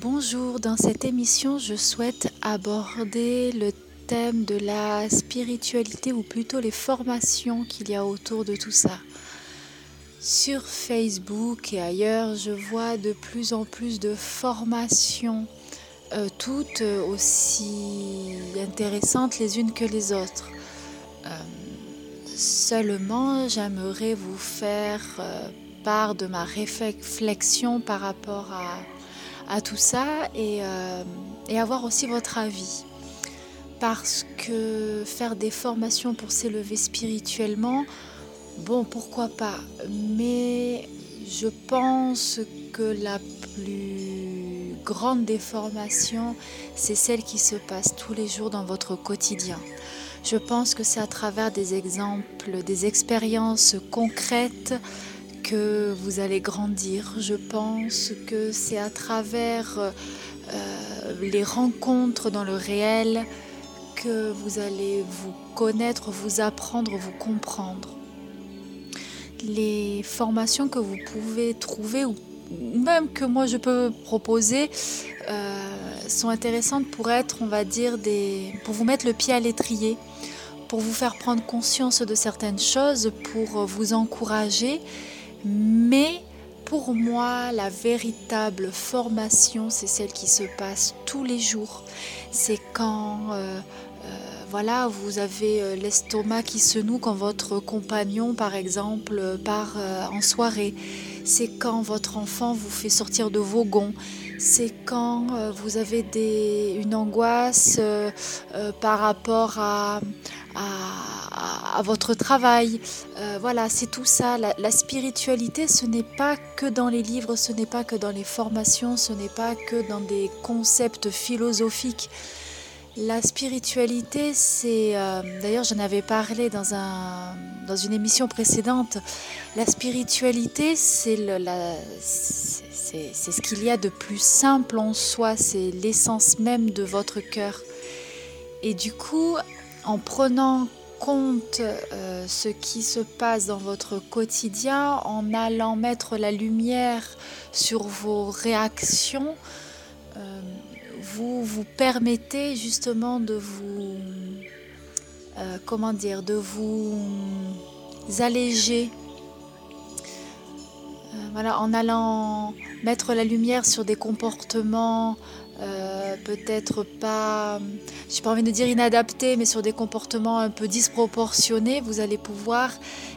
Bonjour, dans cette émission, je souhaite aborder le thème de la spiritualité ou plutôt les formations qu'il y a autour de tout ça. Sur Facebook et ailleurs, je vois de plus en plus de formations, euh, toutes aussi intéressantes les unes que les autres. Euh, seulement, j'aimerais vous faire euh, part de ma réflexion par rapport à à tout ça euh, et, avoir aussi votre avis. Parce que faire des formations pour s'élever spirituellement, bon, pourquoi pas. Mais je pense que la plus grande des formations, c'est celle qui se passe tous les jours dans votre quotidien. Je pense que c'est à travers des exemples, des expériences concrètes que vous allez grandir. Je pense que c'est à travers euh, les rencontres dans le réel que vous allez vous connaître, vous apprendre, vous comprendre. Les formations que vous pouvez trouver ou même que moi je peux proposer euh, sont intéressantes pour être, on va dire, des, pour vous mettre le pied à l'étrier, pour vous faire prendre conscience de certaines choses, pour vous encourager mais pour moi, la véritable formation, c'est celle qui se passe tous les jours. C'est quand euh, euh, voilà, vous avez euh, l'estomac qui se noue quand votre compagnon, par exemple, part en soirée. C'est quand votre enfant vous fait sortir de vos gonds. C'est quand vous avez une angoisse par rapport à, à, votre travail. Euh, voilà, c'est tout ça. La, spiritualité, ce n'est pas que dans les livres, ce n'est pas que dans les formations, ce n'est pas que dans des concepts philosophiques. La spiritualité, c'est... Euh, d'ailleurs, j'en avais parlé dans, un, dans une émission précédente. La spiritualité, c'est c'est ce qu'il y a de plus simple en soi, c'est l'essence même de votre cœur. Et du coup, en prenant compte euh, ce qui se passe dans votre quotidien, en allant mettre la lumière sur vos réactions, euh, vous vous permettez justement de vous, euh, de vous alléger. Voilà, en allant mettre la lumière sur des comportements euh, peut-être pas, j'ai pas envie de dire inadaptés, mais sur des comportements un peu disproportionnés, vous allez pouvoir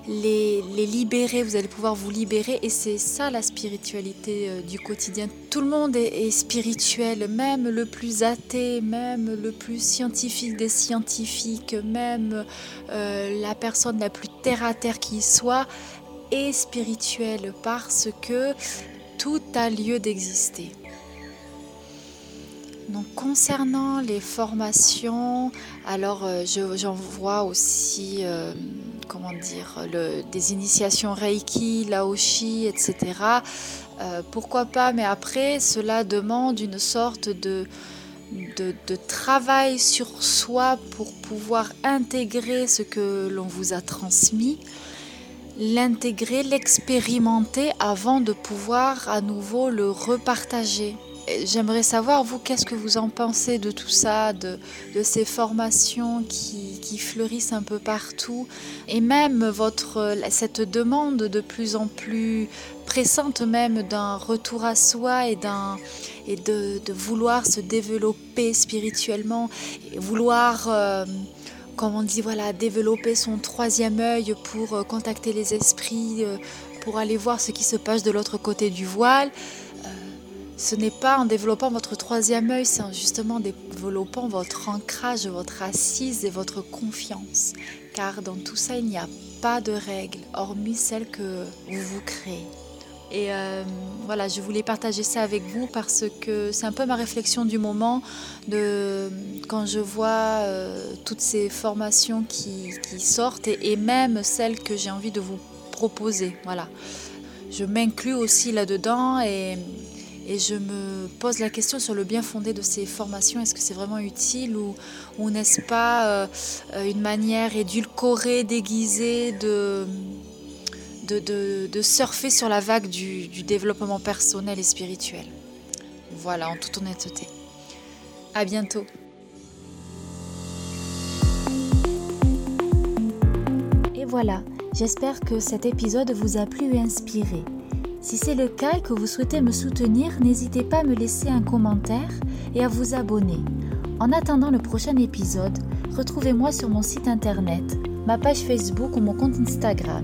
les, libérer, vous allez pouvoir vous libérer. Et c'est ça la spiritualité euh, du quotidien. Tout le monde est, spirituel, même le plus athée, même le plus scientifique des scientifiques, même euh, la personne la plus terre à terre qui soit, est spirituelle parce que tout a lieu d'exister. Donc concernant les formations, alors euh, j'en vois aussi, euh, comment dire, des initiations Reiki, Laoshi, etc. Euh, pourquoi pas, mais après cela demande une sorte de, de, travail sur soi pour pouvoir intégrer ce que l'on vous a transmis, l'intégrer, l'expérimenter avant de pouvoir à nouveau le repartager. J'aimerais savoir, vous, qu'est-ce que vous en pensez de tout ça, de, ces formations qui, qui, fleurissent un peu partout, et même votre, cette demande de plus en plus pressante même d'un retour à soi et, d'un, et de, de, vouloir se développer spirituellement, et vouloir... Euh, comme on dit, voilà, développer son troisième œil pour euh, contacter les esprits, euh, pour aller voir ce qui se passe de l'autre côté du voile. Euh, ce n'est pas en développant votre troisième œil, c'est en justement développant votre ancrage, votre assise et votre confiance. Car dans tout ça, il n'y a pas de règles, hormis celles que vous vous créez. Et euh, voilà, je voulais partager ça avec vous parce que c'est un peu ma réflexion du moment de quand je vois euh, toutes ces formations qui, sortent et, même celles que j'ai envie de vous proposer. Voilà, je m'inclus aussi là-dedans et, je me pose la question sur le bien fondé de ces formations. Est-ce que c'est vraiment utile ou, ou n'est-ce pas euh, une manière édulcorée, déguisée de de, surfer sur la vague du, développement personnel et spirituel. Voilà, en toute honnêteté. À bientôt. Et voilà, j'espère que cet épisode vous a plu et inspiré. Si c'est le cas et que vous souhaitez me soutenir, n'hésitez pas à me laisser un commentaire et à vous abonner. En attendant le prochain épisode, retrouvez-moi sur mon site internet, ma page Facebook ou mon compte Instagram.